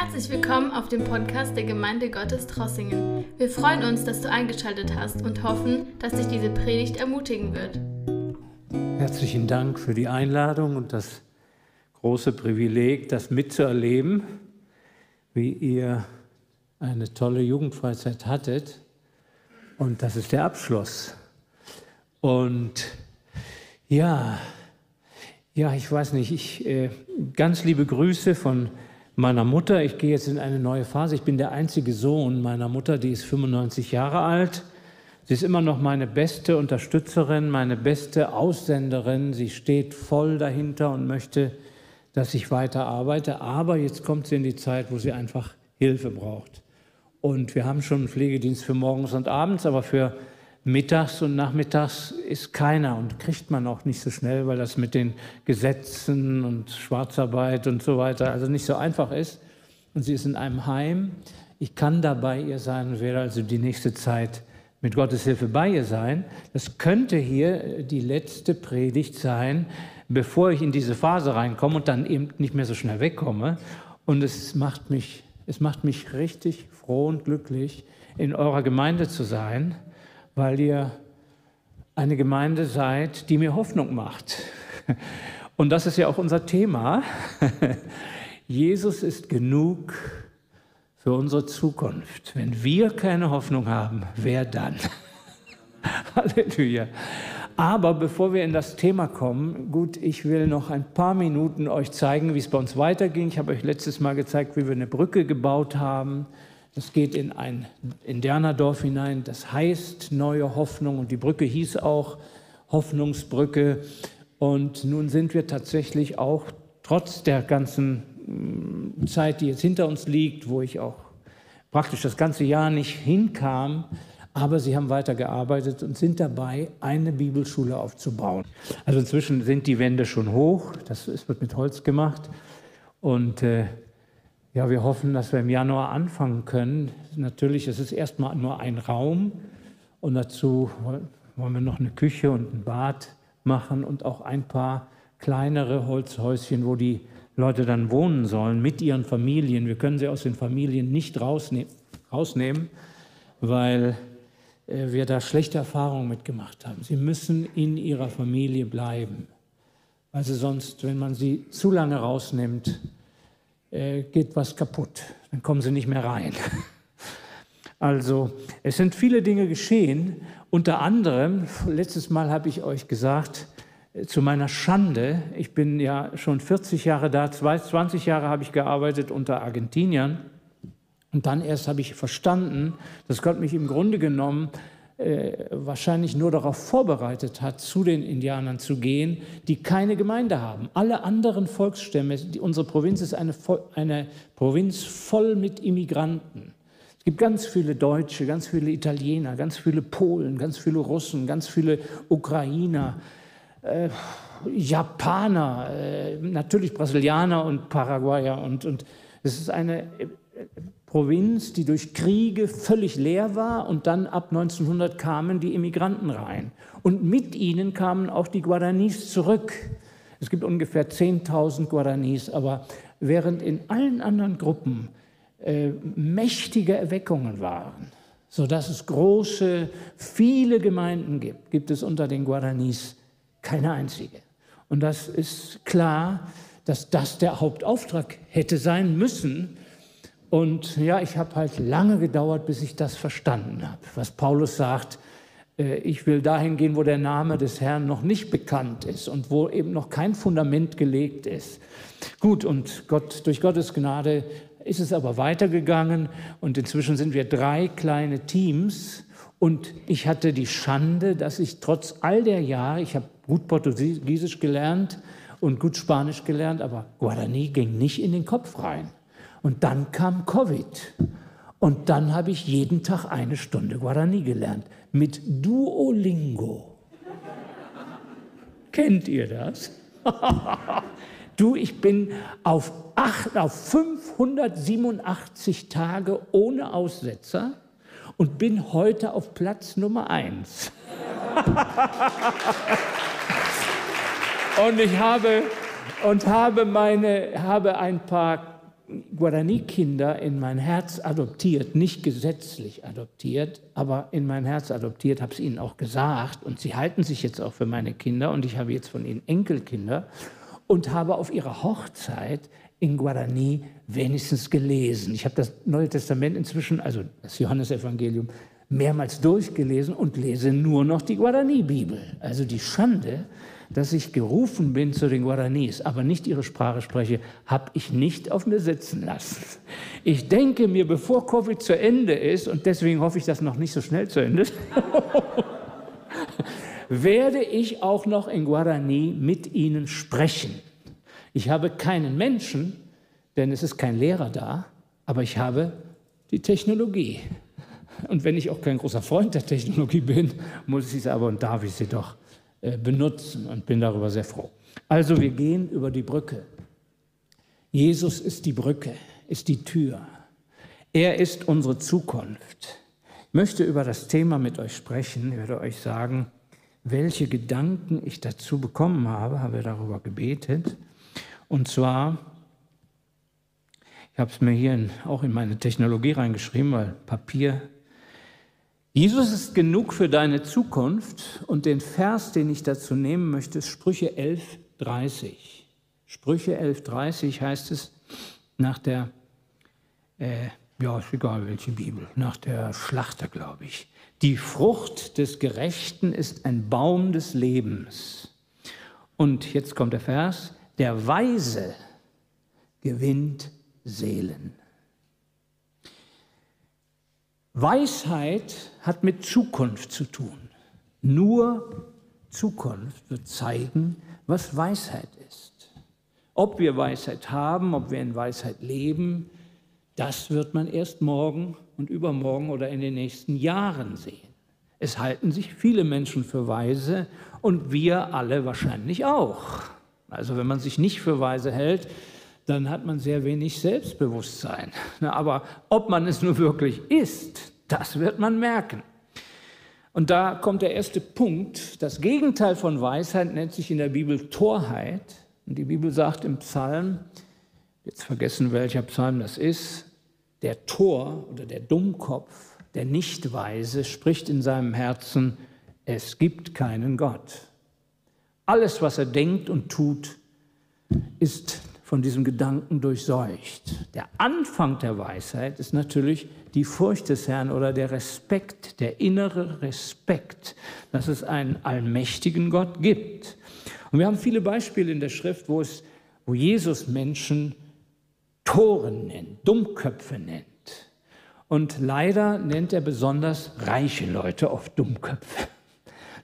Herzlich willkommen auf dem Podcast der Gemeinde Gottes Trossingen. Wir freuen uns, dass du eingeschaltet hast und hoffen, dass dich diese Predigt ermutigen wird. Herzlichen Dank für die Einladung und das große Privileg, das mitzuerleben, wie ihr eine tolle Jugendfreizeit hattet. Und das ist der Abschluss. Und ja, ja, ich weiß nicht, ich, äh, ganz liebe Grüße von meiner Mutter. Ich gehe jetzt in eine neue Phase. Ich bin der einzige Sohn meiner Mutter, die ist 95 Jahre alt. Sie ist immer noch meine beste Unterstützerin, meine beste Aussenderin. Sie steht voll dahinter und möchte, dass ich weiter arbeite. Aber jetzt kommt sie in die Zeit, wo sie einfach Hilfe braucht. Und wir haben schon einen Pflegedienst für morgens und abends, aber für mittags und nachmittags ist keiner und kriegt man auch nicht so schnell, weil das mit den Gesetzen und Schwarzarbeit und so weiter also nicht so einfach ist. Und sie ist in einem Heim. Ich kann da bei ihr sein und werde also die nächste Zeit mit Gottes Hilfe bei ihr sein. Das könnte hier die letzte Predigt sein, bevor ich in diese Phase reinkomme und dann eben nicht mehr so schnell wegkomme. Und es macht mich, es macht mich richtig froh und glücklich, in eurer Gemeinde zu sein weil ihr eine Gemeinde seid, die mir Hoffnung macht. Und das ist ja auch unser Thema. Jesus ist genug für unsere Zukunft. Wenn wir keine Hoffnung haben, wer dann? Halleluja. Aber bevor wir in das Thema kommen, gut, ich will noch ein paar Minuten euch zeigen, wie es bei uns weiterging. Ich habe euch letztes Mal gezeigt, wie wir eine Brücke gebaut haben das geht in ein Indianerdorf hinein, das heißt Neue Hoffnung und die Brücke hieß auch Hoffnungsbrücke. Und nun sind wir tatsächlich auch trotz der ganzen mm, Zeit, die jetzt hinter uns liegt, wo ich auch praktisch das ganze Jahr nicht hinkam, aber sie haben weitergearbeitet und sind dabei, eine Bibelschule aufzubauen. Also inzwischen sind die Wände schon hoch, das wird mit Holz gemacht und äh, ja, wir hoffen, dass wir im Januar anfangen können. Natürlich ist es erstmal nur ein Raum und dazu wollen wir noch eine Küche und ein Bad machen und auch ein paar kleinere Holzhäuschen, wo die Leute dann wohnen sollen mit ihren Familien. Wir können sie aus den Familien nicht rausne rausnehmen, weil äh, wir da schlechte Erfahrungen mitgemacht haben. Sie müssen in ihrer Familie bleiben, weil sie sonst, wenn man sie zu lange rausnimmt, äh, geht was kaputt. Dann kommen sie nicht mehr rein. Also es sind viele Dinge geschehen. Unter anderem, letztes Mal habe ich euch gesagt, äh, zu meiner Schande, ich bin ja schon 40 Jahre da, 20 Jahre habe ich gearbeitet unter Argentiniern. Und dann erst habe ich verstanden, dass Gott mich im Grunde genommen wahrscheinlich nur darauf vorbereitet hat, zu den Indianern zu gehen, die keine Gemeinde haben. Alle anderen Volksstämme, die, unsere Provinz ist eine, eine Provinz voll mit Immigranten. Es gibt ganz viele Deutsche, ganz viele Italiener, ganz viele Polen, ganz viele Russen, ganz viele Ukrainer, äh, Japaner, äh, natürlich Brasilianer und Paraguayer. Und, und es ist eine Provinz, die durch Kriege völlig leer war und dann ab 1900 kamen die Immigranten rein. Und mit ihnen kamen auch die Guaranis zurück. Es gibt ungefähr 10.000 Guaranis, aber während in allen anderen Gruppen äh, mächtige Erweckungen waren, sodass es große, viele Gemeinden gibt, gibt es unter den Guaranis keine einzige. Und das ist klar, dass das der Hauptauftrag hätte sein müssen, und ja, ich habe halt lange gedauert, bis ich das verstanden habe, was Paulus sagt. Äh, ich will dahin gehen, wo der Name des Herrn noch nicht bekannt ist und wo eben noch kein Fundament gelegt ist. Gut, und Gott, durch Gottes Gnade ist es aber weitergegangen und inzwischen sind wir drei kleine Teams und ich hatte die Schande, dass ich trotz all der Jahre, ich habe gut Portugiesisch gelernt und gut Spanisch gelernt, aber Guarani ging nicht in den Kopf rein. Und dann kam Covid. Und dann habe ich jeden Tag eine Stunde Guarani gelernt mit Duolingo. Kennt ihr das? du, ich bin auf, acht, auf 587 Tage ohne Aussetzer und bin heute auf Platz Nummer 1. und ich habe, und habe, meine, habe ein paar Guarani-Kinder in mein Herz adoptiert, nicht gesetzlich adoptiert, aber in mein Herz adoptiert, habe es ihnen auch gesagt und sie halten sich jetzt auch für meine Kinder und ich habe jetzt von ihnen Enkelkinder und habe auf ihrer Hochzeit in Guarani wenigstens gelesen. Ich habe das Neue Testament inzwischen, also das Johannesevangelium, mehrmals durchgelesen und lese nur noch die Guarani-Bibel. Also die Schande, dass ich gerufen bin zu den Guaranis, aber nicht ihre Sprache spreche, habe ich nicht auf mir sitzen lassen. Ich denke mir, bevor Covid zu Ende ist, und deswegen hoffe ich, dass noch nicht so schnell zu Ende ist, werde ich auch noch in Guarani mit ihnen sprechen. Ich habe keinen Menschen, denn es ist kein Lehrer da, aber ich habe die Technologie. Und wenn ich auch kein großer Freund der Technologie bin, muss ich sie aber und darf ich sie doch benutzen und bin darüber sehr froh. Also wir gehen über die Brücke. Jesus ist die Brücke, ist die Tür. Er ist unsere Zukunft. Ich möchte über das Thema mit euch sprechen. Ich werde euch sagen, welche Gedanken ich dazu bekommen habe, habe darüber gebetet. Und zwar, ich habe es mir hier in, auch in meine Technologie reingeschrieben, weil Papier Jesus ist genug für deine Zukunft und den Vers, den ich dazu nehmen möchte, ist Sprüche 11.30. Sprüche 11.30 heißt es nach der, äh, ja, ist egal welche Bibel, nach der Schlachter, glaube ich. Die Frucht des Gerechten ist ein Baum des Lebens. Und jetzt kommt der Vers, der Weise gewinnt Seelen. Weisheit hat mit Zukunft zu tun. Nur Zukunft wird zeigen, was Weisheit ist. Ob wir Weisheit haben, ob wir in Weisheit leben, das wird man erst morgen und übermorgen oder in den nächsten Jahren sehen. Es halten sich viele Menschen für weise und wir alle wahrscheinlich auch. Also wenn man sich nicht für weise hält, dann hat man sehr wenig Selbstbewusstsein. Aber ob man es nur wirklich ist, das wird man merken. Und da kommt der erste Punkt. Das Gegenteil von Weisheit nennt sich in der Bibel Torheit. Und die Bibel sagt im Psalm, jetzt vergessen welcher Psalm das ist, der Tor oder der Dummkopf, der Nichtweise spricht in seinem Herzen, es gibt keinen Gott. Alles, was er denkt und tut, ist von diesem Gedanken durchseucht. Der Anfang der Weisheit ist natürlich die Furcht des Herrn oder der Respekt, der innere Respekt, dass es einen allmächtigen Gott gibt. Und wir haben viele Beispiele in der Schrift, wo, es, wo Jesus Menschen Toren nennt, Dummköpfe nennt. Und leider nennt er besonders reiche Leute oft Dummköpfe.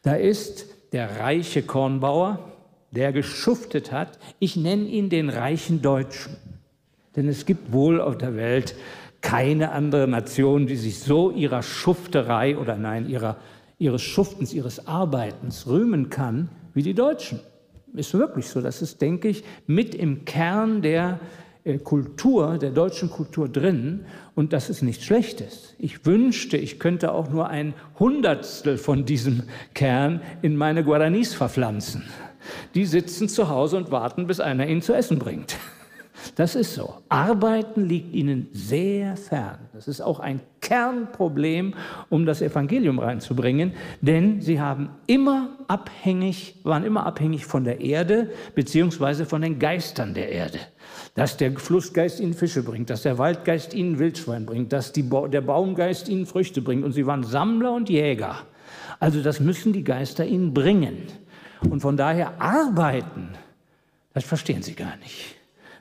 Da ist der reiche Kornbauer, der geschuftet hat. Ich nenne ihn den reichen Deutschen. Denn es gibt wohl auf der Welt keine andere Nation, die sich so ihrer Schufterei oder nein, ihrer, ihres Schuftens, ihres Arbeitens rühmen kann wie die Deutschen. Ist wirklich so. Das ist, denke ich, mit im Kern der äh, Kultur, der deutschen Kultur drin. Und das ist nichts Schlechtes. Ich wünschte, ich könnte auch nur ein Hundertstel von diesem Kern in meine Guaranis verpflanzen. Die sitzen zu Hause und warten, bis einer ihnen zu essen bringt. Das ist so. Arbeiten liegt ihnen sehr fern. Das ist auch ein Kernproblem, um das Evangelium reinzubringen, denn sie haben immer abhängig, waren immer abhängig von der Erde beziehungsweise von den Geistern der Erde. Dass der Flussgeist ihnen Fische bringt, dass der Waldgeist ihnen Wildschwein bringt, dass die, der Baumgeist ihnen Früchte bringt. Und sie waren Sammler und Jäger. Also das müssen die Geister ihnen bringen. Und von daher arbeiten, das verstehen sie gar nicht.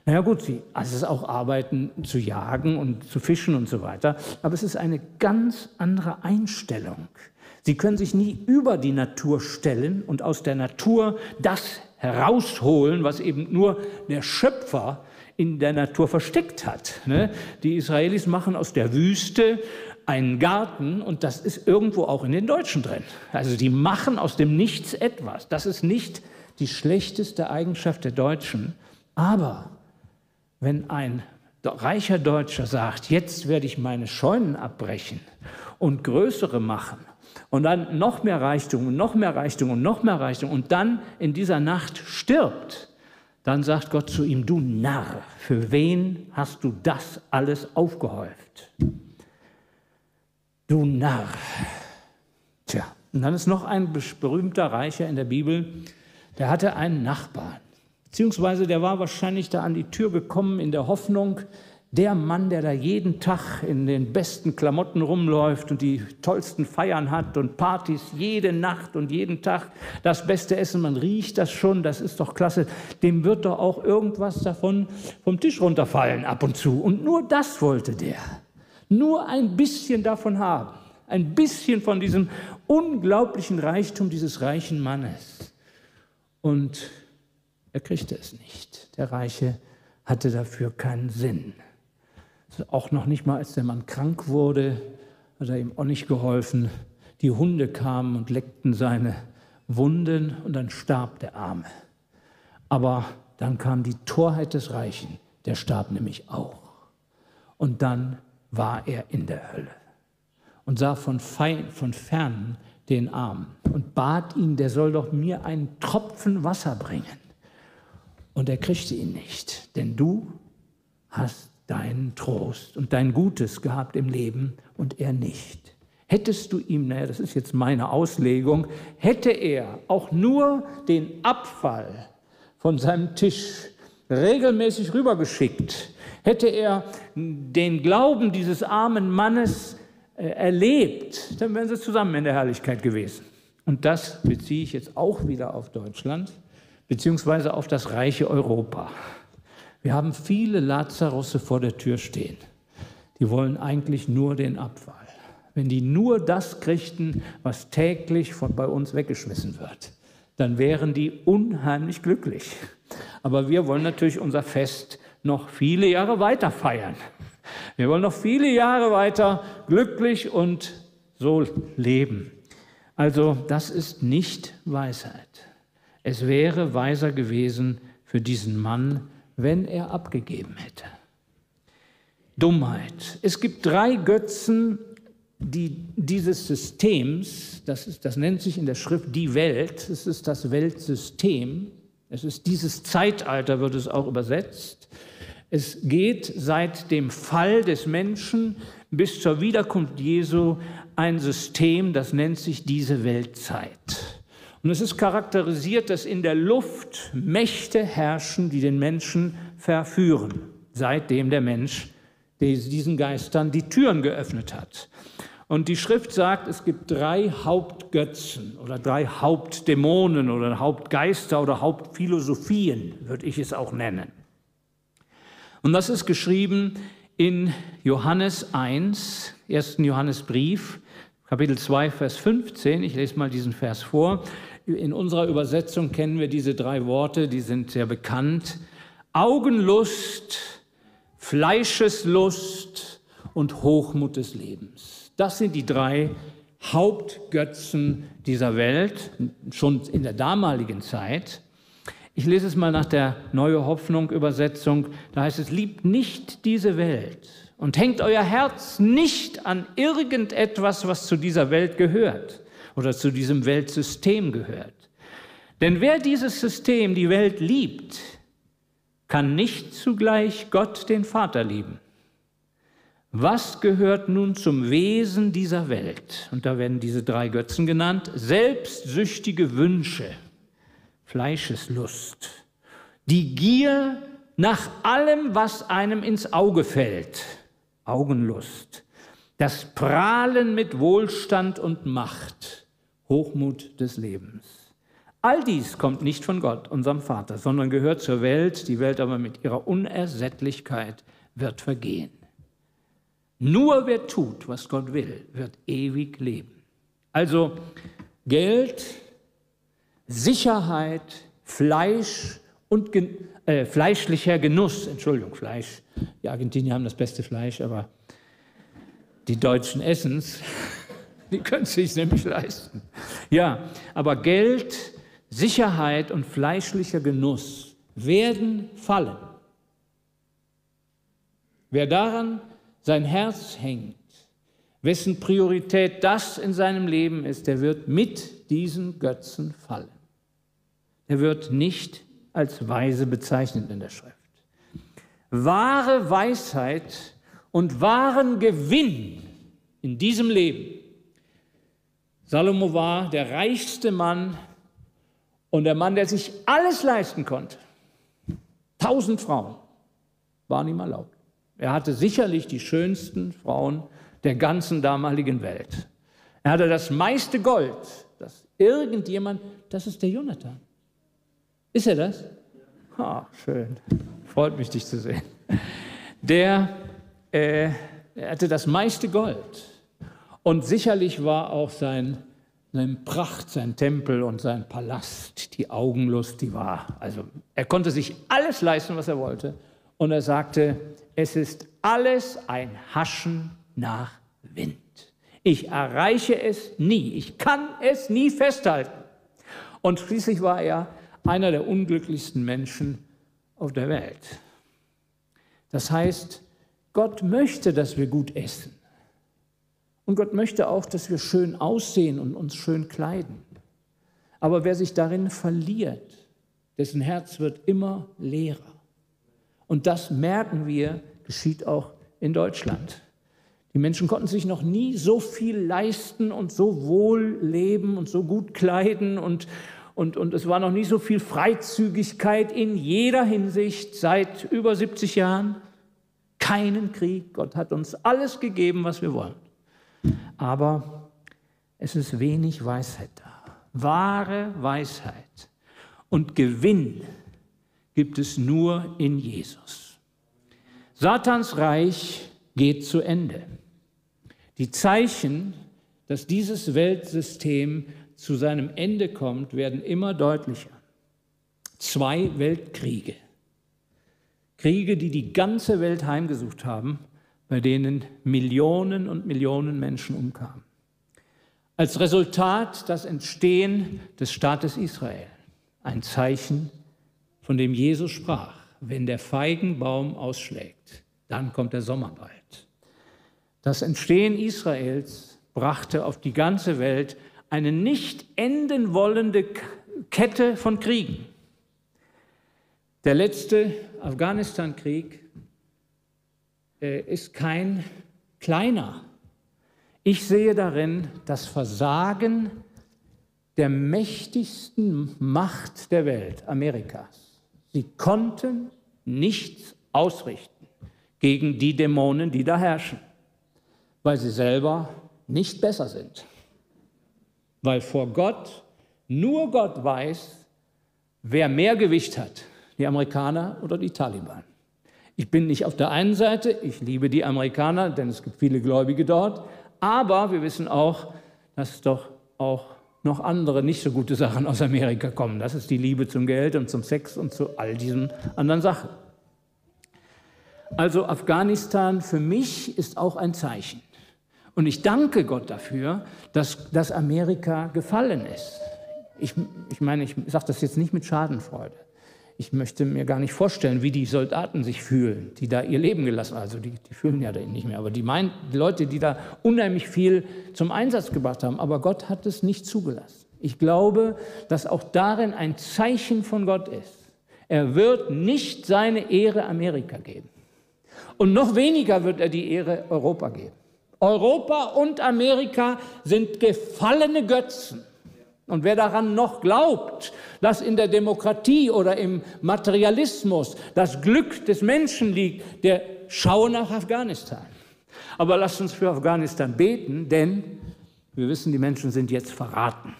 Naja gut, sie, also es ist auch Arbeiten zu jagen und zu fischen und so weiter, aber es ist eine ganz andere Einstellung. Sie können sich nie über die Natur stellen und aus der Natur das herausholen, was eben nur der Schöpfer in der Natur versteckt hat. Ne? Die Israelis machen aus der Wüste einen Garten und das ist irgendwo auch in den Deutschen drin. Also die machen aus dem Nichts etwas. Das ist nicht die schlechteste Eigenschaft der Deutschen. Aber wenn ein reicher Deutscher sagt, jetzt werde ich meine Scheunen abbrechen und größere machen und dann noch mehr Reichtum und noch mehr Reichtum und noch mehr Reichtum und dann in dieser Nacht stirbt, dann sagt Gott zu ihm, du Narr, für wen hast du das alles aufgehäuft? Du Narr. Tja, und dann ist noch ein berühmter Reicher in der Bibel, der hatte einen Nachbarn. Beziehungsweise der war wahrscheinlich da an die Tür gekommen in der Hoffnung, der Mann, der da jeden Tag in den besten Klamotten rumläuft und die tollsten Feiern hat und Partys jede Nacht und jeden Tag das beste Essen, man riecht das schon, das ist doch klasse, dem wird doch auch irgendwas davon vom Tisch runterfallen ab und zu. Und nur das wollte der. Nur ein bisschen davon haben. Ein bisschen von diesem unglaublichen Reichtum dieses reichen Mannes. Und er kriegte es nicht. Der Reiche hatte dafür keinen Sinn. Auch noch nicht mal, als der Mann krank wurde, hat er ihm auch nicht geholfen. Die Hunde kamen und leckten seine Wunden und dann starb der Arme. Aber dann kam die Torheit des Reichen, der starb nämlich auch. Und dann war er in der Hölle und sah von, fein, von fern den Armen und bat ihn, der soll doch mir einen Tropfen Wasser bringen. Und er kriegte ihn nicht, denn du hast deinen Trost und dein Gutes gehabt im Leben und er nicht. Hättest du ihm, naja, das ist jetzt meine Auslegung, hätte er auch nur den Abfall von seinem Tisch regelmäßig rübergeschickt, hätte er den Glauben dieses armen Mannes äh, erlebt, dann wären sie zusammen in der Herrlichkeit gewesen. Und das beziehe ich jetzt auch wieder auf Deutschland, beziehungsweise auf das reiche Europa. Wir haben viele Lazarusse vor der Tür stehen. Die wollen eigentlich nur den Abfall. Wenn die nur das kriegten, was täglich von bei uns weggeschmissen wird, dann wären die unheimlich glücklich. Aber wir wollen natürlich unser Fest noch viele Jahre weiter feiern. Wir wollen noch viele Jahre weiter glücklich und so leben. Also das ist nicht Weisheit. Es wäre weiser gewesen für diesen Mann, wenn er abgegeben hätte. Dummheit. Es gibt drei Götzen die, dieses Systems, das, ist, das nennt sich in der Schrift die Welt, es ist das Weltsystem, es ist dieses Zeitalter, wird es auch übersetzt. Es geht seit dem Fall des Menschen bis zur Wiederkunft Jesu ein System, das nennt sich diese Weltzeit. Und es ist charakterisiert, dass in der Luft Mächte herrschen, die den Menschen verführen, seitdem der Mensch diesen Geistern die Türen geöffnet hat. Und die Schrift sagt, es gibt drei Hauptgötzen oder drei Hauptdämonen oder Hauptgeister oder Hauptphilosophien, würde ich es auch nennen. Und das ist geschrieben in Johannes 1, 1. Johannesbrief, Kapitel 2, Vers 15. Ich lese mal diesen Vers vor. In unserer Übersetzung kennen wir diese drei Worte, die sind sehr bekannt. Augenlust, Fleischeslust und Hochmut des Lebens. Das sind die drei Hauptgötzen dieser Welt, schon in der damaligen Zeit. Ich lese es mal nach der Neue Hoffnung Übersetzung. Da heißt es, liebt nicht diese Welt und hängt euer Herz nicht an irgendetwas, was zu dieser Welt gehört oder zu diesem Weltsystem gehört. Denn wer dieses System, die Welt liebt, kann nicht zugleich Gott, den Vater, lieben. Was gehört nun zum Wesen dieser Welt? Und da werden diese drei Götzen genannt. Selbstsüchtige Wünsche, Fleischeslust, die Gier nach allem, was einem ins Auge fällt, Augenlust, das Prahlen mit Wohlstand und Macht, Hochmut des Lebens. All dies kommt nicht von Gott, unserem Vater, sondern gehört zur Welt, die Welt aber mit ihrer Unersättlichkeit wird vergehen. Nur wer tut, was Gott will, wird ewig leben. Also Geld, Sicherheit, Fleisch und äh, fleischlicher Genuss, Entschuldigung, Fleisch. Die Argentinier haben das beste Fleisch, aber die Deutschen essen es. Die können es sich nämlich leisten. Ja, aber Geld, Sicherheit und fleischlicher Genuss werden fallen. Wer daran sein Herz hängt, wessen Priorität das in seinem Leben ist, der wird mit diesen Götzen fallen. Er wird nicht als weise bezeichnet in der Schrift. Wahre Weisheit und wahren Gewinn in diesem Leben. Salomo war der reichste Mann und der Mann, der sich alles leisten konnte. Tausend Frauen waren ihm erlaubt. Er hatte sicherlich die schönsten Frauen der ganzen damaligen Welt. Er hatte das meiste Gold, das irgendjemand, das ist der Jonathan. Ist er das? Ah, schön. Freut mich, dich zu sehen. Der äh, er hatte das meiste Gold. Und sicherlich war auch sein, sein Pracht, sein Tempel und sein Palast, die Augenlust, die war. Also er konnte sich alles leisten, was er wollte. Und er sagte, es ist alles ein Haschen nach Wind. Ich erreiche es nie. Ich kann es nie festhalten. Und schließlich war er einer der unglücklichsten Menschen auf der Welt. Das heißt, Gott möchte, dass wir gut essen. Und Gott möchte auch, dass wir schön aussehen und uns schön kleiden. Aber wer sich darin verliert, dessen Herz wird immer leerer. Und das merken wir, geschieht auch in Deutschland. Die Menschen konnten sich noch nie so viel leisten und so wohl leben und so gut kleiden und, und, und es war noch nie so viel Freizügigkeit in jeder Hinsicht seit über 70 Jahren. Keinen Krieg. Gott hat uns alles gegeben, was wir wollen. Aber es ist wenig Weisheit da. Wahre Weisheit und Gewinn gibt es nur in Jesus. Satans Reich geht zu Ende. Die Zeichen, dass dieses Weltsystem zu seinem Ende kommt, werden immer deutlicher. Zwei Weltkriege. Kriege, die die ganze Welt heimgesucht haben, bei denen Millionen und Millionen Menschen umkamen. Als Resultat das Entstehen des Staates Israel, ein Zeichen, von dem Jesus sprach, wenn der Feigenbaum ausschlägt, dann kommt der Sommer bald. Das Entstehen Israels brachte auf die ganze Welt eine nicht enden wollende Kette von Kriegen. Der letzte Afghanistan-Krieg äh, ist kein kleiner. Ich sehe darin das Versagen der mächtigsten Macht der Welt, Amerikas. Sie konnten nichts ausrichten gegen die Dämonen, die da herrschen, weil sie selber nicht besser sind. Weil vor Gott nur Gott weiß, wer mehr Gewicht hat die Amerikaner oder die Taliban. Ich bin nicht auf der einen Seite, ich liebe die Amerikaner, denn es gibt viele Gläubige dort, aber wir wissen auch, dass doch auch noch andere nicht so gute Sachen aus Amerika kommen. Das ist die Liebe zum Geld und zum Sex und zu all diesen anderen Sachen. Also Afghanistan für mich ist auch ein Zeichen. Und ich danke Gott dafür, dass, dass Amerika gefallen ist. Ich, ich meine, ich sage das jetzt nicht mit Schadenfreude ich möchte mir gar nicht vorstellen, wie die Soldaten sich fühlen, die da ihr Leben gelassen haben. Also die, die fühlen ja nicht mehr, aber die, meinen, die Leute, die da unheimlich viel zum Einsatz gebracht haben. Aber Gott hat es nicht zugelassen. Ich glaube, dass auch darin ein Zeichen von Gott ist. Er wird nicht seine Ehre Amerika geben. Und noch weniger wird er die Ehre Europa geben. Europa und Amerika sind gefallene Götzen. Und wer daran noch glaubt, dass in der Demokratie oder im Materialismus das Glück des Menschen liegt, der schaue nach Afghanistan. Aber lasst uns für Afghanistan beten, denn wir wissen, die Menschen sind jetzt verraten.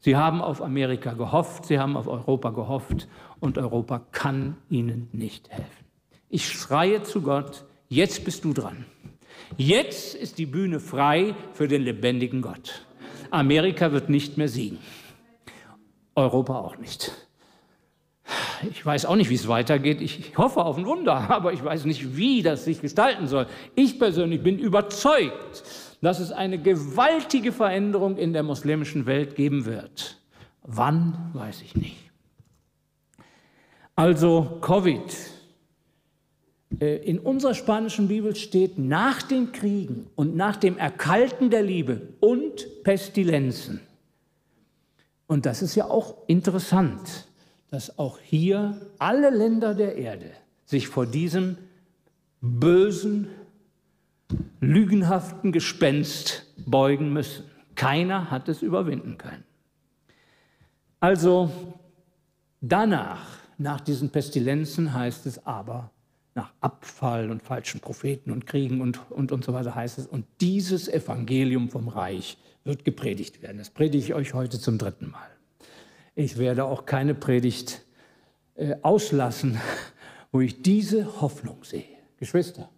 Sie haben auf Amerika gehofft, sie haben auf Europa gehofft und Europa kann ihnen nicht helfen. Ich schreie zu Gott, jetzt bist du dran. Jetzt ist die Bühne frei für den lebendigen Gott. Amerika wird nicht mehr siegen. Europa auch nicht. Ich weiß auch nicht, wie es weitergeht. Ich hoffe auf ein Wunder, aber ich weiß nicht, wie das sich gestalten soll. Ich persönlich bin überzeugt, dass es eine gewaltige Veränderung in der muslimischen Welt geben wird. Wann, weiß ich nicht. Also Covid, in unserer spanischen Bibel steht nach den Kriegen und nach dem Erkalten der Liebe und Pestilenzen. Und das ist ja auch interessant, dass auch hier alle Länder der Erde sich vor diesem bösen, lügenhaften Gespenst beugen müssen. Keiner hat es überwinden können. Also danach, nach diesen Pestilenzen heißt es aber, nach Abfall und falschen Propheten und Kriegen und, und, und so weiter heißt es, und dieses Evangelium vom Reich wird gepredigt werden. Das predige ich euch heute zum dritten Mal. Ich werde auch keine Predigt äh, auslassen, wo ich diese Hoffnung sehe. Geschwister,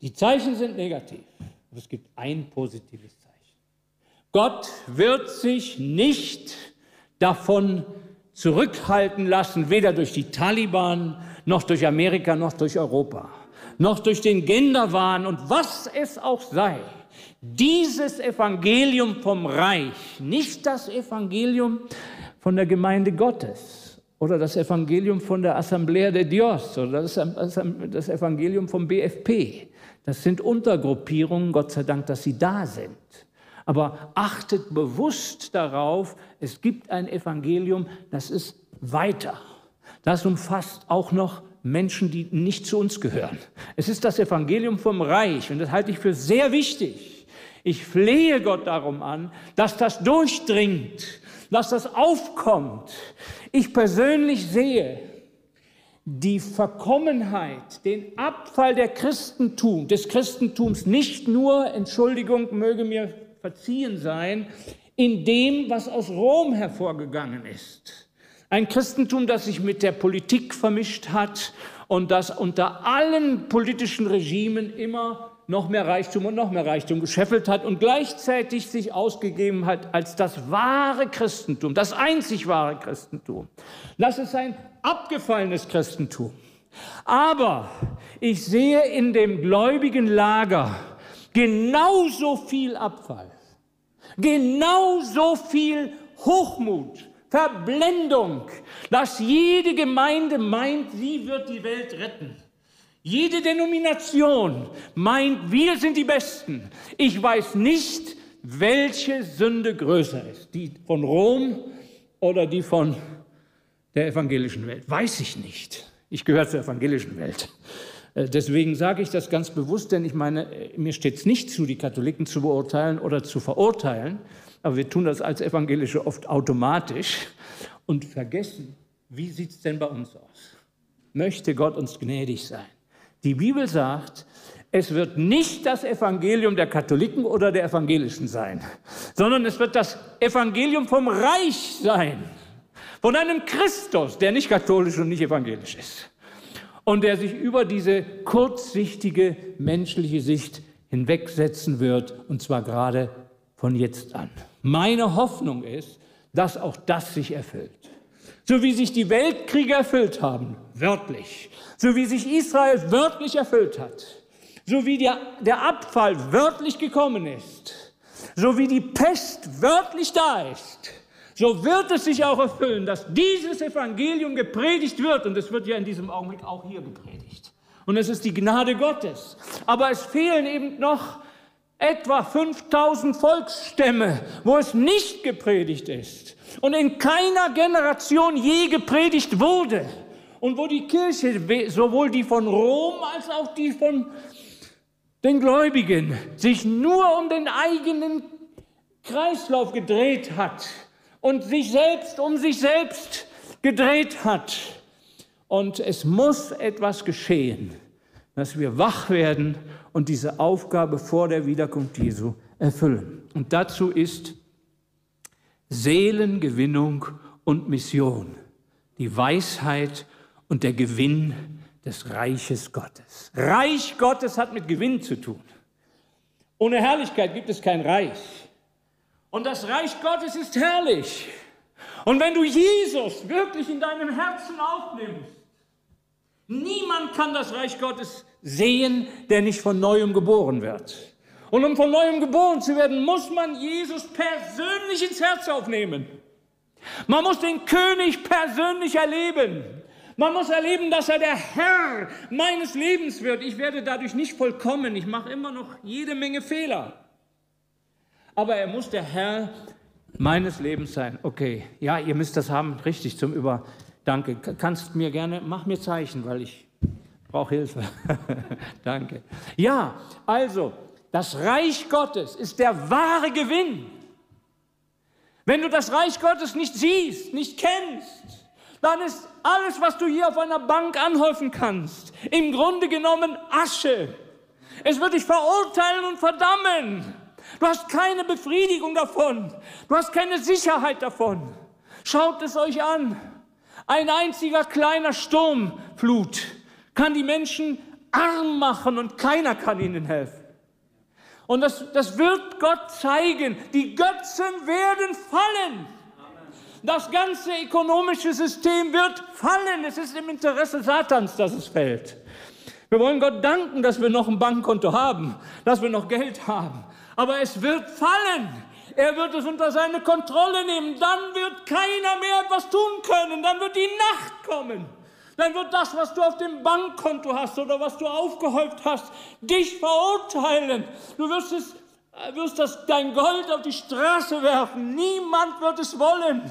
die Zeichen sind negativ, aber es gibt ein positives Zeichen. Gott wird sich nicht davon zurückhalten lassen, weder durch die Taliban noch durch Amerika noch durch Europa, noch durch den Genderwahn und was es auch sei. Dieses Evangelium vom Reich, nicht das Evangelium von der Gemeinde Gottes oder das Evangelium von der Assemblea de Dios oder das Evangelium vom BFP. Das sind Untergruppierungen, Gott sei Dank, dass sie da sind. Aber achtet bewusst darauf, es gibt ein Evangelium, das ist weiter. Das umfasst auch noch Menschen, die nicht zu uns gehören. Es ist das Evangelium vom Reich und das halte ich für sehr wichtig. Ich flehe Gott darum an, dass das durchdringt, dass das aufkommt. Ich persönlich sehe die Verkommenheit, den Abfall der Christentum, des Christentums nicht nur, Entschuldigung, möge mir verziehen sein, in dem, was aus Rom hervorgegangen ist. Ein Christentum, das sich mit der Politik vermischt hat und das unter allen politischen Regimen immer noch mehr Reichtum und noch mehr Reichtum gescheffelt hat und gleichzeitig sich ausgegeben hat als das wahre Christentum, das einzig wahre Christentum. Das ist ein abgefallenes Christentum. Aber ich sehe in dem gläubigen Lager genauso viel Abfall, genauso viel Hochmut, Verblendung, dass jede Gemeinde meint, sie wird die Welt retten. Jede Denomination meint, wir sind die Besten. Ich weiß nicht, welche Sünde größer ist, die von Rom oder die von der evangelischen Welt. Weiß ich nicht. Ich gehöre zur evangelischen Welt. Äh, deswegen sage ich das ganz bewusst, denn ich meine, äh, mir steht es nicht zu, die Katholiken zu beurteilen oder zu verurteilen. Aber wir tun das als Evangelische oft automatisch und vergessen, wie sieht es denn bei uns aus? Möchte Gott uns gnädig sein? Die Bibel sagt, es wird nicht das Evangelium der Katholiken oder der Evangelischen sein, sondern es wird das Evangelium vom Reich sein, von einem Christus, der nicht katholisch und nicht evangelisch ist und der sich über diese kurzsichtige menschliche Sicht hinwegsetzen wird, und zwar gerade von jetzt an. Meine Hoffnung ist, dass auch das sich erfüllt. So wie sich die Weltkriege erfüllt haben, wörtlich, so wie sich Israel wörtlich erfüllt hat, so wie der, der Abfall wörtlich gekommen ist, so wie die Pest wörtlich da ist, so wird es sich auch erfüllen, dass dieses Evangelium gepredigt wird. Und es wird ja in diesem Augenblick auch hier gepredigt. Und es ist die Gnade Gottes. Aber es fehlen eben noch etwa 5000 Volksstämme, wo es nicht gepredigt ist und in keiner Generation je gepredigt wurde und wo die Kirche, sowohl die von Rom als auch die von den Gläubigen, sich nur um den eigenen Kreislauf gedreht hat und sich selbst um sich selbst gedreht hat. Und es muss etwas geschehen, dass wir wach werden und diese Aufgabe vor der Wiederkunft Jesu erfüllen. Und dazu ist Seelengewinnung und Mission, die Weisheit und der Gewinn des Reiches Gottes. Reich Gottes hat mit Gewinn zu tun. Ohne Herrlichkeit gibt es kein Reich. Und das Reich Gottes ist herrlich. Und wenn du Jesus wirklich in deinem Herzen aufnimmst, niemand kann das Reich Gottes sehen, der nicht von neuem geboren wird. Und um von neuem geboren zu werden, muss man Jesus persönlich ins Herz aufnehmen. Man muss den König persönlich erleben. Man muss erleben, dass er der Herr meines Lebens wird. Ich werde dadurch nicht vollkommen. Ich mache immer noch jede Menge Fehler. Aber er muss der Herr meines Lebens sein. Okay, ja, ihr müsst das haben, richtig, zum Über. Danke. Kannst mir gerne, mach mir Zeichen, weil ich brauche Hilfe. Danke. Ja, also, das Reich Gottes ist der wahre Gewinn. Wenn du das Reich Gottes nicht siehst, nicht kennst, dann ist alles, was du hier auf einer Bank anhäufen kannst, im Grunde genommen Asche. Es wird dich verurteilen und verdammen. Du hast keine Befriedigung davon. Du hast keine Sicherheit davon. Schaut es euch an. Ein einziger kleiner Sturmflut kann die Menschen arm machen und keiner kann ihnen helfen. Und das, das wird Gott zeigen. Die Götzen werden fallen. Das ganze ökonomische System wird fallen. Es ist im Interesse Satans, dass es fällt. Wir wollen Gott danken, dass wir noch ein Bankkonto haben, dass wir noch Geld haben. Aber es wird fallen. Er wird es unter seine Kontrolle nehmen. Dann wird keiner mehr etwas tun können. Dann wird die Nacht kommen. Dann wird das, was du auf dem Bankkonto hast oder was du aufgehäuft hast, dich verurteilen. Du wirst, es, wirst das, dein Gold auf die Straße werfen. Niemand wird es wollen.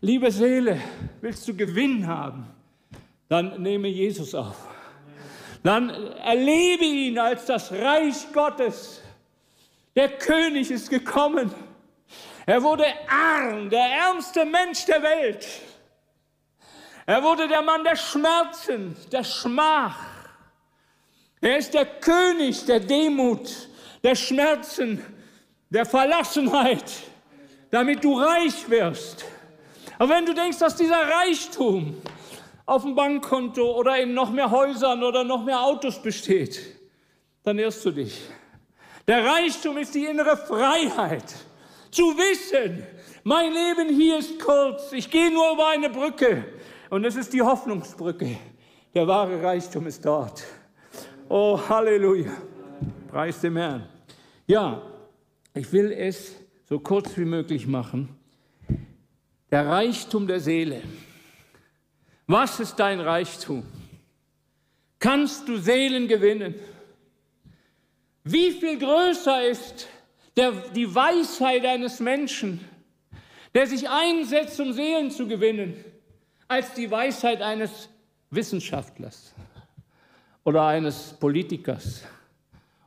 Liebe Seele, willst du Gewinn haben? Dann nehme Jesus auf. Dann erlebe ihn als das Reich Gottes. Der König ist gekommen. Er wurde arm, der ärmste Mensch der Welt. Er wurde der Mann der Schmerzen, der Schmach. Er ist der König der Demut, der Schmerzen, der Verlassenheit, damit du reich wirst. Aber wenn du denkst, dass dieser Reichtum auf dem Bankkonto oder in noch mehr Häusern oder noch mehr Autos besteht, dann irrst du dich. Der Reichtum ist die innere Freiheit. Zu wissen, mein Leben hier ist kurz, ich gehe nur über eine Brücke und es ist die Hoffnungsbrücke. Der wahre Reichtum ist dort. Oh, Halleluja. Preis dem Herrn. Ja, ich will es so kurz wie möglich machen. Der Reichtum der Seele. Was ist dein Reichtum? Kannst du Seelen gewinnen? Wie viel größer ist der, die Weisheit eines Menschen, der sich einsetzt, um Seelen zu gewinnen, als die Weisheit eines Wissenschaftlers oder eines Politikers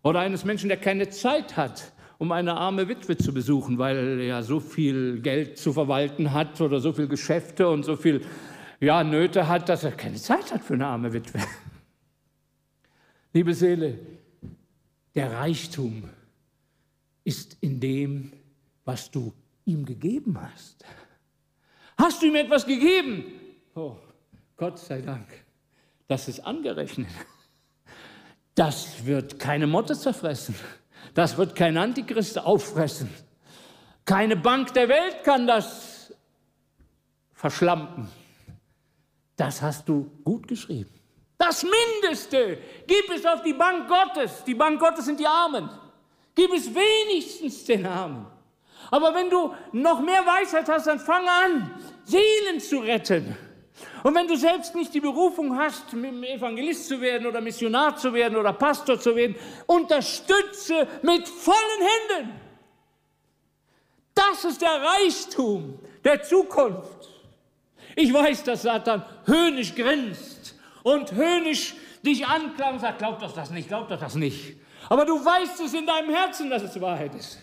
oder eines Menschen, der keine Zeit hat, um eine arme Witwe zu besuchen, weil er so viel Geld zu verwalten hat oder so viel Geschäfte und so viel ja, Nöte hat, dass er keine Zeit hat für eine arme Witwe. Liebe Seele, der Reichtum ist in dem, was du ihm gegeben hast. Hast du ihm etwas gegeben? Oh, Gott sei Dank, das ist angerechnet. Das wird keine Motte zerfressen. Das wird kein Antichrist auffressen. Keine Bank der Welt kann das verschlampen. Das hast du gut geschrieben. Das Mindeste gib es auf die Bank Gottes. Die Bank Gottes sind die Armen. Gib es wenigstens den Armen. Aber wenn du noch mehr Weisheit hast, dann fang an, Seelen zu retten. Und wenn du selbst nicht die Berufung hast, Evangelist zu werden oder Missionar zu werden oder Pastor zu werden, unterstütze mit vollen Händen. Das ist der Reichtum der Zukunft. Ich weiß, dass Satan höhnisch grinst und höhnisch dich anklagt und sagt, glaub doch das nicht, glaub doch das nicht. Aber du weißt es in deinem Herzen, dass es Wahrheit ist.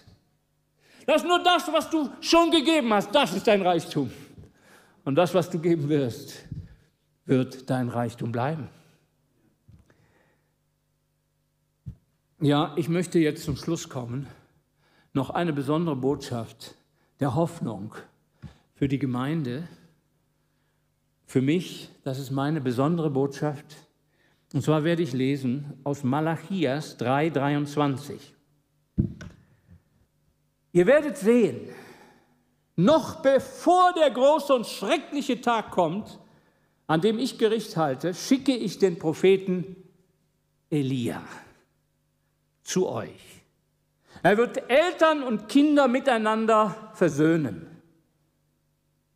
Dass nur das, was du schon gegeben hast, das ist dein Reichtum. Und das, was du geben wirst, wird dein Reichtum bleiben. Ja, ich möchte jetzt zum Schluss kommen. Noch eine besondere Botschaft der Hoffnung für die Gemeinde für mich, das ist meine besondere Botschaft. Und zwar werde ich lesen aus Malachias 3:23. Ihr werdet sehen, noch bevor der große und schreckliche Tag kommt, an dem ich Gericht halte, schicke ich den Propheten Elia zu euch. Er wird Eltern und Kinder miteinander versöhnen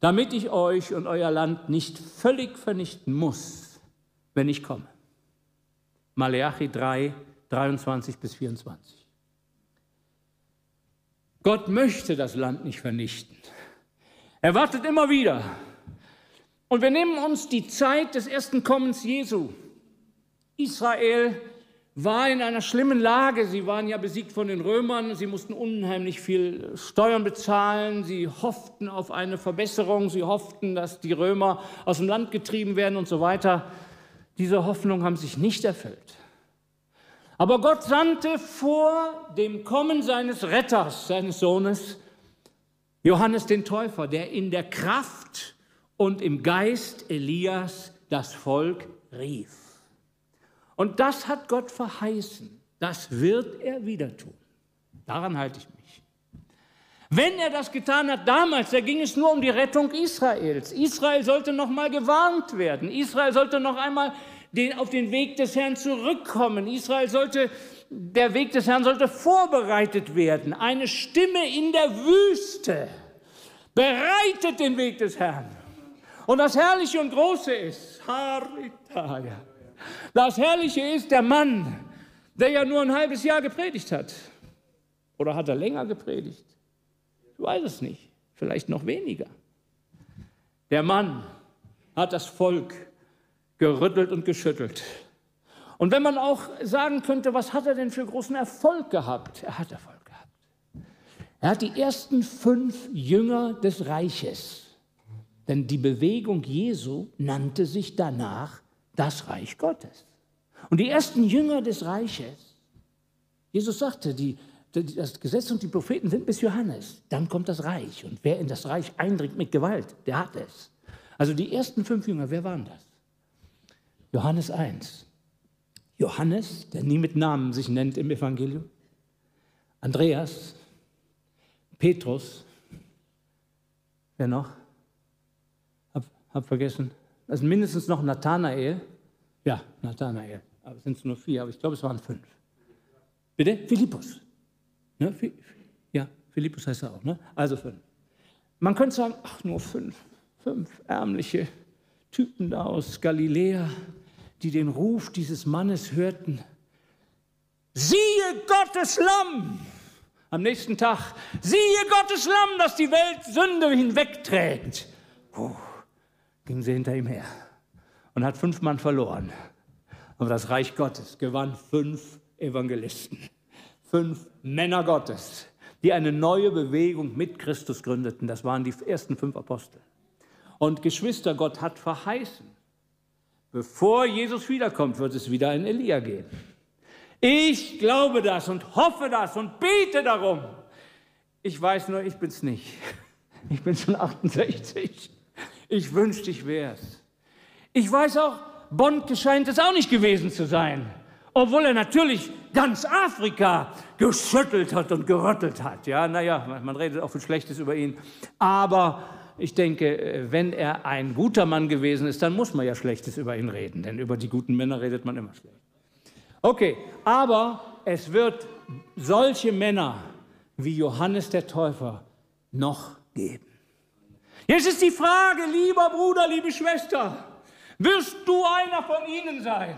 damit ich euch und euer Land nicht völlig vernichten muss, wenn ich komme. Maleachi 3, 23 bis 24. Gott möchte das Land nicht vernichten. Er wartet immer wieder. Und wir nehmen uns die Zeit des ersten Kommens Jesu. Israel war in einer schlimmen Lage. Sie waren ja besiegt von den Römern. Sie mussten unheimlich viel Steuern bezahlen. Sie hofften auf eine Verbesserung. Sie hofften, dass die Römer aus dem Land getrieben werden und so weiter. Diese Hoffnungen haben sich nicht erfüllt. Aber Gott sandte vor dem Kommen seines Retters, seines Sohnes, Johannes den Täufer, der in der Kraft und im Geist Elias das Volk rief. Und das hat Gott verheißen. Das wird er wieder tun. Daran halte ich mich. Wenn er das getan hat damals, da ging es nur um die Rettung Israels. Israel sollte noch mal gewarnt werden. Israel sollte noch einmal den, auf den Weg des Herrn zurückkommen. Israel sollte, der Weg des Herrn sollte vorbereitet werden. Eine Stimme in der Wüste bereitet den Weg des Herrn. Und das Herrliche und Große ist, das Herrliche ist der Mann, der ja nur ein halbes Jahr gepredigt hat. Oder hat er länger gepredigt? Ich weiß es nicht. Vielleicht noch weniger. Der Mann hat das Volk gerüttelt und geschüttelt. Und wenn man auch sagen könnte, was hat er denn für großen Erfolg gehabt? Er hat Erfolg gehabt. Er hat die ersten fünf Jünger des Reiches, denn die Bewegung Jesu nannte sich danach das Reich Gottes. Und die ersten Jünger des Reiches, Jesus sagte, die, das Gesetz und die Propheten sind bis Johannes, dann kommt das Reich. Und wer in das Reich eindringt mit Gewalt, der hat es. Also die ersten fünf Jünger, wer waren das? Johannes 1. Johannes, der nie mit Namen sich nennt im Evangelium. Andreas, Petrus, wer noch? Hab, hab vergessen. Also mindestens noch Nathanael. Ja, Nathanael. Aber es sind nur vier, aber ich glaube, es waren fünf. Bitte? Philippus. Ne? Ja, Philippus heißt er auch. Ne? Also fünf. Man könnte sagen, ach, nur fünf. Fünf ärmliche Typen da aus Galiläa, die den Ruf dieses Mannes hörten. Siehe Gottes Lamm! Am nächsten Tag, siehe Gottes Lamm, das die Welt Sünde hinwegträgt. Puh, ging sie hinter ihm her und hat fünf Mann verloren. Aber das Reich Gottes gewann fünf Evangelisten, fünf Männer Gottes, die eine neue Bewegung mit Christus gründeten. Das waren die ersten fünf Apostel. Und Geschwister, Gott hat verheißen, bevor Jesus wiederkommt, wird es wieder in Elia gehen. Ich glaube das und hoffe das und bete darum. Ich weiß nur, ich bin's nicht. Ich bin schon 68. Ich wünschte, ich wär's. Ich weiß auch, Bond scheint es auch nicht gewesen zu sein. Obwohl er natürlich ganz Afrika geschüttelt hat und gerüttelt hat. Ja, naja, man redet auch viel Schlechtes über ihn. Aber ich denke, äh, wenn er ein guter Mann gewesen ist, dann muss man ja Schlechtes über ihn reden, denn über die guten Männer redet man immer schlecht. Okay, aber es wird solche Männer wie Johannes der Täufer noch geben. Jetzt ist die Frage, lieber Bruder, liebe Schwester, wirst du einer von ihnen sein?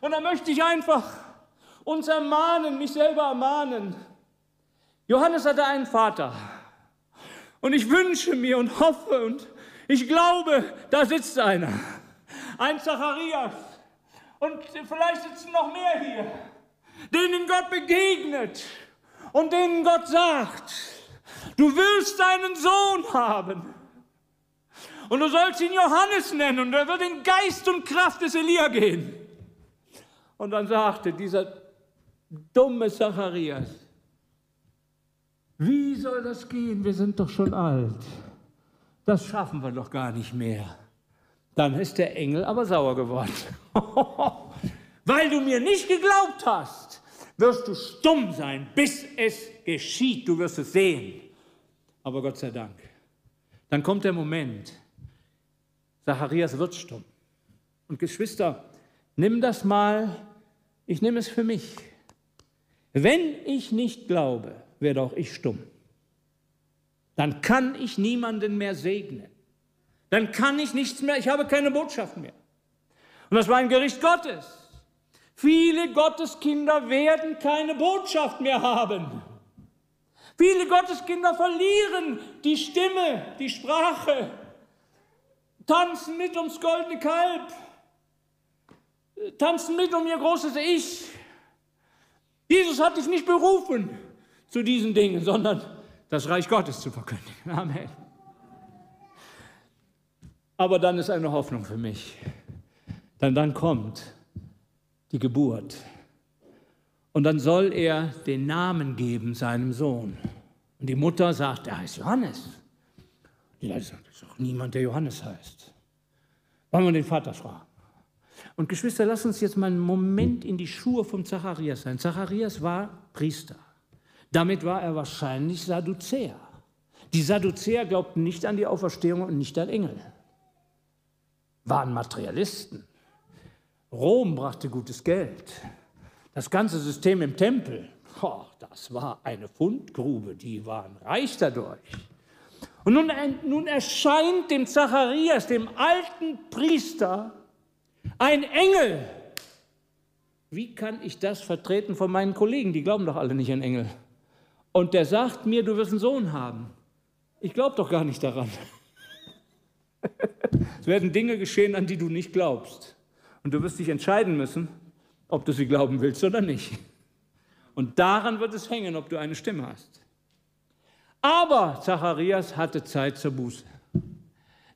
Und da möchte ich einfach uns ermahnen, mich selber ermahnen. Johannes hatte einen Vater. Und ich wünsche mir und hoffe und ich glaube, da sitzt einer. Ein Zacharias. Und vielleicht sitzen noch mehr hier, denen Gott begegnet und denen Gott sagt, du willst einen Sohn haben. Und du sollst ihn Johannes nennen und er wird in Geist und Kraft des Elia gehen. Und dann sagte dieser dumme Zacharias, wie soll das gehen? Wir sind doch schon alt. Das schaffen wir doch gar nicht mehr. Dann ist der Engel aber sauer geworden. Weil du mir nicht geglaubt hast, wirst du stumm sein, bis es geschieht. Du wirst es sehen. Aber Gott sei Dank. Dann kommt der Moment. Zacharias wird stumm. Und Geschwister, nimm das mal, ich nehme es für mich. Wenn ich nicht glaube, werde auch ich stumm. Dann kann ich niemanden mehr segnen. Dann kann ich nichts mehr, ich habe keine Botschaft mehr. Und das war ein Gericht Gottes. Viele Gotteskinder werden keine Botschaft mehr haben, Viele Gotteskinder verlieren die Stimme, die Sprache, tanzen mit ums goldene Kalb, tanzen mit um ihr großes Ich. Jesus hat dich nicht berufen zu diesen Dingen, sondern das Reich Gottes zu verkündigen. Amen. Aber dann ist eine Hoffnung für mich. Denn dann kommt die Geburt. Und dann soll er den Namen geben seinem Sohn. Und die Mutter sagt, er heißt Johannes. Die Leute sagen, das ist doch niemand, der Johannes heißt. Wollen wir den Vater fragen? Und Geschwister, lass uns jetzt mal einen Moment in die Schuhe von Zacharias sein. Zacharias war Priester. Damit war er wahrscheinlich Sadduzäer. Die Sadduzäer glaubten nicht an die Auferstehung und nicht an Engel. Waren Materialisten. Rom brachte gutes Geld. Das ganze System im Tempel, oh, das war eine Fundgrube, die waren reich dadurch. Und nun, nun erscheint dem Zacharias, dem alten Priester, ein Engel. Wie kann ich das vertreten von meinen Kollegen? Die glauben doch alle nicht an Engel. Und der sagt mir, du wirst einen Sohn haben. Ich glaube doch gar nicht daran. es werden Dinge geschehen, an die du nicht glaubst. Und du wirst dich entscheiden müssen, ob du sie glauben willst oder nicht. Und daran wird es hängen, ob du eine Stimme hast. Aber Zacharias hatte Zeit zur Buße.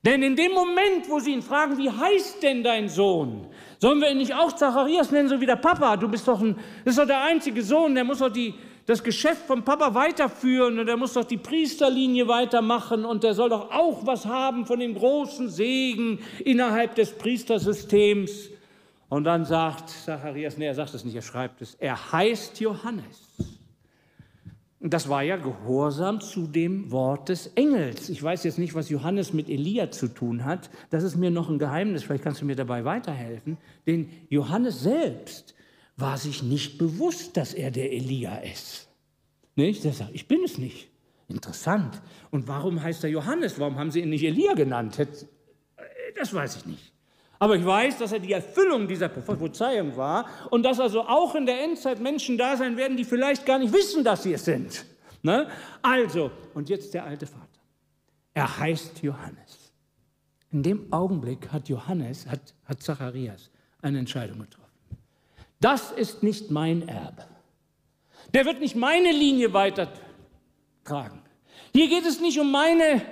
Denn in dem Moment, wo sie ihn fragen, wie heißt denn dein Sohn? Sollen wir ihn nicht auch Zacharias nennen, so wie der Papa? Du bist doch, ein, das ist doch der einzige Sohn, der muss doch die, das Geschäft vom Papa weiterführen und der muss doch die Priesterlinie weitermachen und der soll doch auch was haben von dem großen Segen innerhalb des Priestersystems. Und dann sagt Zacharias, nee, er sagt es nicht, er schreibt es, er heißt Johannes. Und das war ja Gehorsam zu dem Wort des Engels. Ich weiß jetzt nicht, was Johannes mit Elia zu tun hat. Das ist mir noch ein Geheimnis. Vielleicht kannst du mir dabei weiterhelfen. Denn Johannes selbst war sich nicht bewusst, dass er der Elia ist. Nicht? Er sagt, ich bin es nicht. Interessant. Und warum heißt er Johannes? Warum haben sie ihn nicht Elia genannt? Das weiß ich nicht. Aber ich weiß, dass er die Erfüllung dieser Prophezeiung war und dass also auch in der Endzeit Menschen da sein werden, die vielleicht gar nicht wissen, dass sie es sind. Ne? Also, und jetzt der alte Vater. Er heißt Johannes. In dem Augenblick hat Johannes, hat, hat Zacharias eine Entscheidung getroffen. Das ist nicht mein Erbe. Der wird nicht meine Linie weitertragen. Hier geht es nicht um meine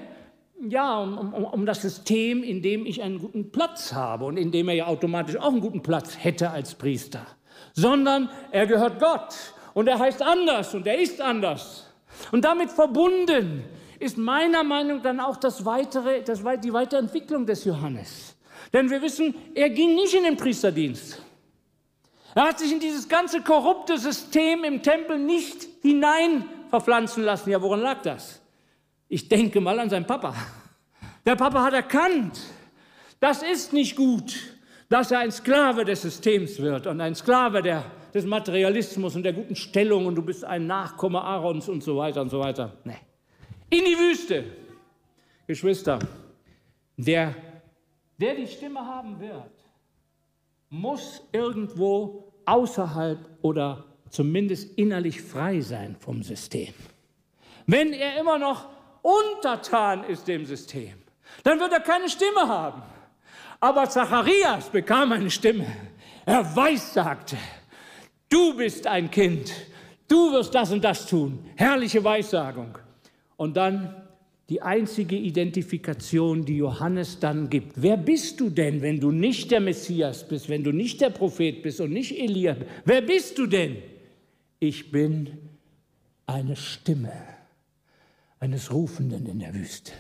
ja, um, um, um, das System, in dem ich einen guten Platz habe und in dem er ja automatisch auch einen guten Platz hätte als Priester, sondern er gehört Gott und er heißt anders und er ist anders. Und damit verbunden ist meiner Meinung dann auch das weitere, das, die Weiterentwicklung des Johannes. Denn wir wissen, er ging nicht in den Priesterdienst. Er hat sich in dieses ganze korrupte System im Tempel nicht hinein verpflanzen lassen. Ja, woran lag das? Ich denke mal an seinen Papa. Der Papa hat erkannt, das ist nicht gut, dass er ein Sklave des Systems wird und ein Sklave der, des Materialismus und der guten Stellung und du bist ein Nachkomme Aarons und so weiter und so weiter. Nee. In die Wüste. Geschwister, der, der die Stimme haben wird, muss irgendwo außerhalb oder zumindest innerlich frei sein vom System. Wenn er immer noch untertan ist dem System, dann wird er keine Stimme haben. Aber Zacharias bekam eine Stimme. Er weissagte, du bist ein Kind, du wirst das und das tun. Herrliche Weissagung. Und dann die einzige Identifikation, die Johannes dann gibt. Wer bist du denn, wenn du nicht der Messias bist, wenn du nicht der Prophet bist und nicht Elia? Wer bist du denn? Ich bin eine Stimme eines Rufenden in der Wüste.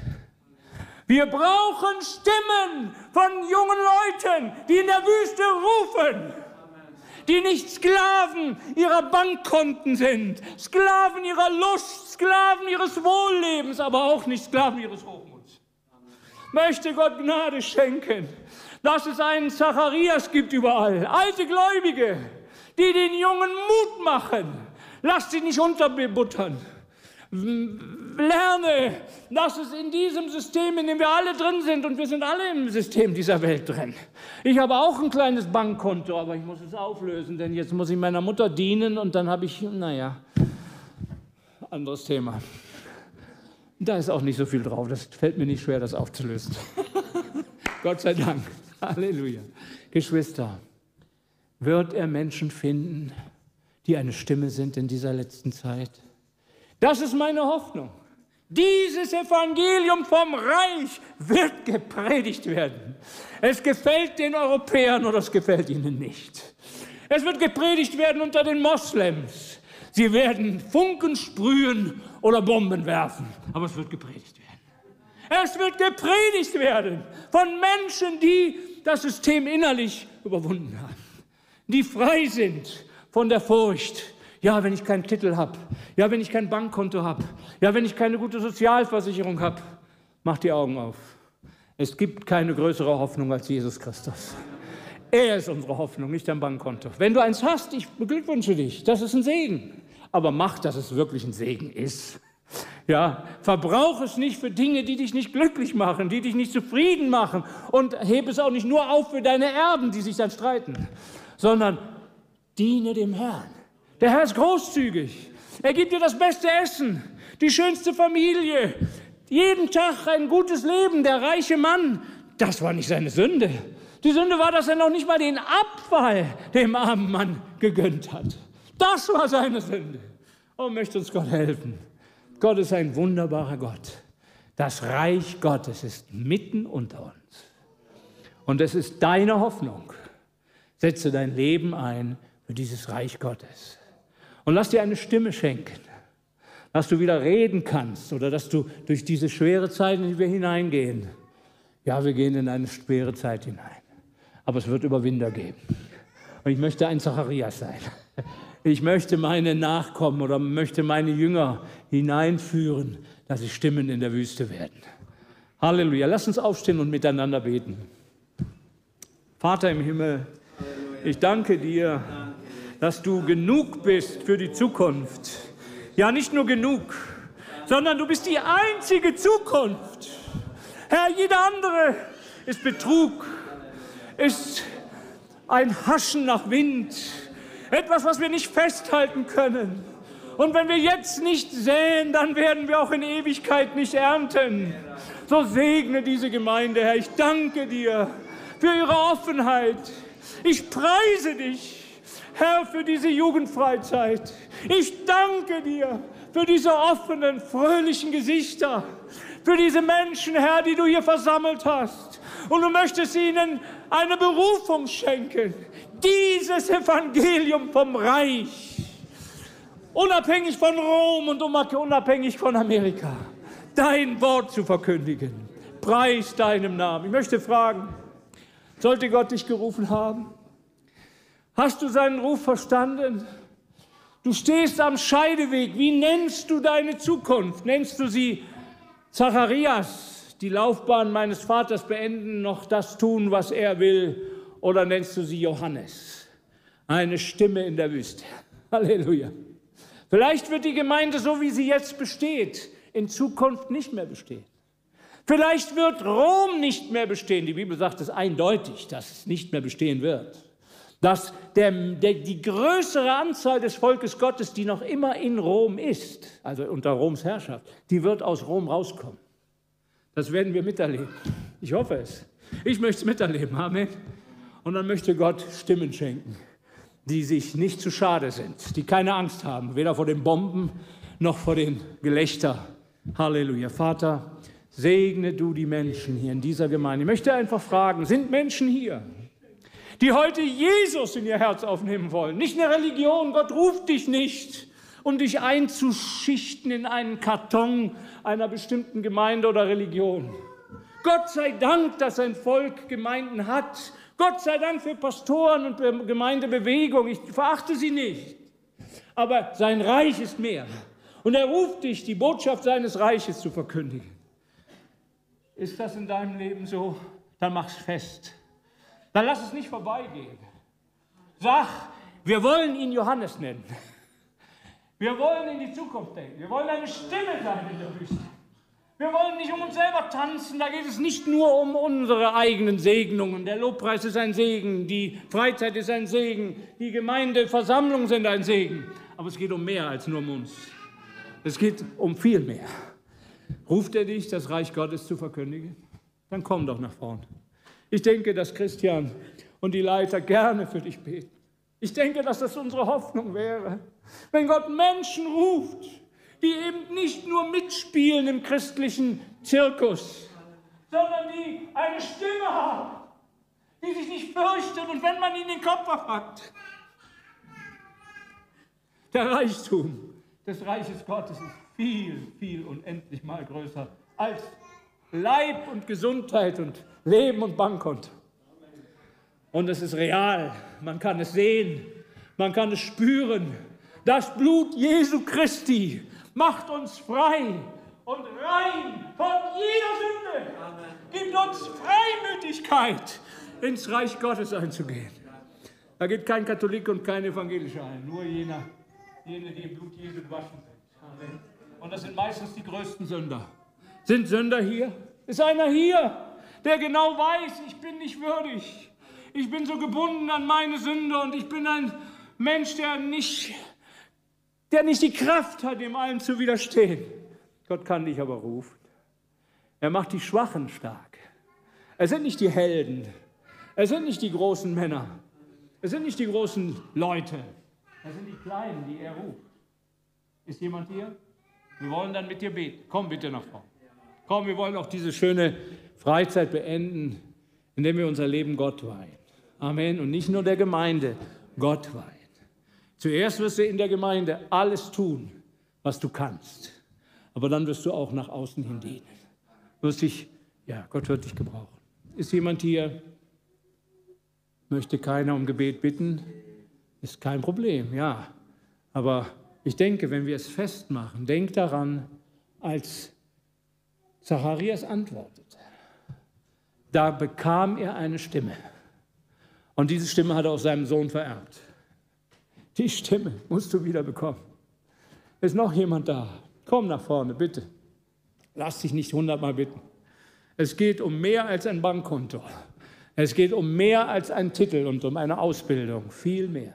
Wir brauchen Stimmen von jungen Leuten, die in der Wüste rufen, die nicht Sklaven ihrer Bankkonten sind, Sklaven ihrer Lust, Sklaven ihres Wohllebens, aber auch nicht Sklaven ihres Hochmuts. Möchte Gott Gnade schenken, dass es einen Zacharias gibt überall, alte Gläubige, die den Jungen Mut machen. Lasst sie nicht unterbuttern lerne, dass es in diesem System, in dem wir alle drin sind, und wir sind alle im System dieser Welt drin. Ich habe auch ein kleines Bankkonto, aber ich muss es auflösen, denn jetzt muss ich meiner Mutter dienen und dann habe ich, naja, anderes Thema. Da ist auch nicht so viel drauf. Das fällt mir nicht schwer, das aufzulösen. Gott sei Dank. Halleluja. Geschwister, wird er Menschen finden, die eine Stimme sind in dieser letzten Zeit? Das ist meine Hoffnung. Dieses Evangelium vom Reich wird gepredigt werden. Es gefällt den Europäern oder es gefällt ihnen nicht. Es wird gepredigt werden unter den Moslems. Sie werden Funken sprühen oder Bomben werfen, aber es wird gepredigt werden. Es wird gepredigt werden von Menschen, die das System innerlich überwunden haben, die frei sind von der Furcht, ja, wenn ich keinen Titel habe. Ja, wenn ich kein Bankkonto habe. Ja, wenn ich keine gute Sozialversicherung habe. Mach die Augen auf. Es gibt keine größere Hoffnung als Jesus Christus. Er ist unsere Hoffnung, nicht dein Bankkonto. Wenn du eins hast, ich beglückwünsche dich. Das ist ein Segen. Aber mach, dass es wirklich ein Segen ist. Ja, verbrauch es nicht für Dinge, die dich nicht glücklich machen, die dich nicht zufrieden machen und heb es auch nicht nur auf für deine Erben, die sich dann streiten, sondern diene dem Herrn. Der Herr ist großzügig. Er gibt dir das beste Essen, die schönste Familie, jeden Tag ein gutes Leben. Der reiche Mann, das war nicht seine Sünde. Die Sünde war, dass er noch nicht mal den Abfall dem armen Mann gegönnt hat. Das war seine Sünde. Oh, möchte uns Gott helfen. Gott ist ein wunderbarer Gott. Das Reich Gottes ist mitten unter uns. Und es ist deine Hoffnung. Setze dein Leben ein für dieses Reich Gottes. Und lass dir eine Stimme schenken, dass du wieder reden kannst oder dass du durch diese schwere Zeit, in die wir hineingehen, ja, wir gehen in eine schwere Zeit hinein, aber es wird Überwinder geben. Und ich möchte ein Zacharias sein. Ich möchte meine Nachkommen oder möchte meine Jünger hineinführen, dass sie Stimmen in der Wüste werden. Halleluja. Lass uns aufstehen und miteinander beten. Vater im Himmel, ich danke dir dass du genug bist für die Zukunft. Ja, nicht nur genug, sondern du bist die einzige Zukunft. Herr, jeder andere ist Betrug, ist ein Haschen nach Wind, etwas, was wir nicht festhalten können. Und wenn wir jetzt nicht säen, dann werden wir auch in Ewigkeit nicht ernten. So segne diese Gemeinde, Herr. Ich danke dir für ihre Offenheit. Ich preise dich Herr, für diese Jugendfreizeit. Ich danke dir für diese offenen, fröhlichen Gesichter, für diese Menschen, Herr, die du hier versammelt hast. Und du möchtest ihnen eine Berufung schenken, dieses Evangelium vom Reich, unabhängig von Rom und unabhängig von Amerika, dein Wort zu verkündigen. Preis deinem Namen. Ich möchte fragen, sollte Gott dich gerufen haben? Hast du seinen Ruf verstanden? Du stehst am Scheideweg. Wie nennst du deine Zukunft? Nennst du sie Zacharias, die Laufbahn meines Vaters beenden, noch das tun, was er will? Oder nennst du sie Johannes, eine Stimme in der Wüste? Halleluja. Vielleicht wird die Gemeinde, so wie sie jetzt besteht, in Zukunft nicht mehr bestehen. Vielleicht wird Rom nicht mehr bestehen. Die Bibel sagt es eindeutig, dass es nicht mehr bestehen wird dass der, der, die größere Anzahl des Volkes Gottes, die noch immer in Rom ist, also unter Roms Herrschaft, die wird aus Rom rauskommen. Das werden wir miterleben. Ich hoffe es. Ich möchte es miterleben. Amen. Und dann möchte Gott Stimmen schenken, die sich nicht zu schade sind, die keine Angst haben, weder vor den Bomben noch vor den Gelächter. Halleluja. Vater, segne du die Menschen hier in dieser Gemeinde. Ich möchte einfach fragen, sind Menschen hier, die heute Jesus in ihr Herz aufnehmen wollen. Nicht eine Religion, Gott ruft dich nicht, um dich einzuschichten in einen Karton einer bestimmten Gemeinde oder Religion. Gott sei Dank, dass ein Volk Gemeinden hat. Gott sei Dank für Pastoren und Gemeindebewegung. Ich verachte sie nicht. Aber sein Reich ist mehr. Und er ruft dich, die Botschaft seines Reiches zu verkündigen. Ist das in deinem Leben so? Dann mach's fest. Dann lass es nicht vorbeigehen. Sag, wir wollen ihn Johannes nennen. Wir wollen in die Zukunft denken. Wir wollen eine Stimme sein in der Wüste. Wir wollen nicht um uns selber tanzen. Da geht es nicht nur um unsere eigenen Segnungen. Der Lobpreis ist ein Segen. Die Freizeit ist ein Segen. Die Gemeindeversammlungen sind ein Segen. Aber es geht um mehr als nur um uns. Es geht um viel mehr. Ruft er dich, das Reich Gottes zu verkündigen? Dann komm doch nach vorne. Ich denke, dass Christian und die Leiter gerne für dich beten. Ich denke, dass das unsere Hoffnung wäre, wenn Gott Menschen ruft, die eben nicht nur mitspielen im christlichen Zirkus, sondern die eine Stimme haben, die sich nicht fürchtet und wenn man ihnen den Kopf abhackt. Der Reichtum des Reiches Gottes ist viel, viel unendlich mal größer als Leib und Gesundheit und Leben und Bankkonto. Und es ist real, man kann es sehen, man kann es spüren. Das Blut Jesu Christi macht uns frei und rein von jeder Sünde. Gibt uns Freimütigkeit, ins Reich Gottes einzugehen. Da geht kein Katholik und kein Evangelischer ein, nur jener, jene, die im Blut Jesu gewaschen sind. Amen. Und das sind meistens die größten Sünder. Sind Sünder hier? Ist einer hier, der genau weiß, ich bin nicht würdig. Ich bin so gebunden an meine Sünde und ich bin ein Mensch, der nicht, der nicht die Kraft hat, dem allen zu widerstehen. Gott kann dich aber rufen. Er macht die Schwachen stark. Es sind nicht die Helden. Es sind nicht die großen Männer. Es sind nicht die großen Leute. Es sind die Kleinen, die er ruft. Ist jemand hier? Wir wollen dann mit dir beten. Komm bitte nach vorne. Komm, wir wollen auch diese schöne Freizeit beenden, indem wir unser Leben Gott weihen. Amen. Und nicht nur der Gemeinde, Gott weihen. Zuerst wirst du in der Gemeinde alles tun, was du kannst. Aber dann wirst du auch nach außen hin dienen. Wirst dich, ja, Gott wird dich gebrauchen. Ist jemand hier? Möchte keiner um Gebet bitten? Ist kein Problem, ja. Aber ich denke, wenn wir es festmachen, denk daran, als Zacharias antwortete, da bekam er eine Stimme. Und diese Stimme hat er auch seinem Sohn vererbt. Die Stimme musst du wieder bekommen. Ist noch jemand da? Komm nach vorne, bitte. Lass dich nicht hundertmal bitten. Es geht um mehr als ein Bankkonto. Es geht um mehr als einen Titel und um eine Ausbildung. Viel mehr.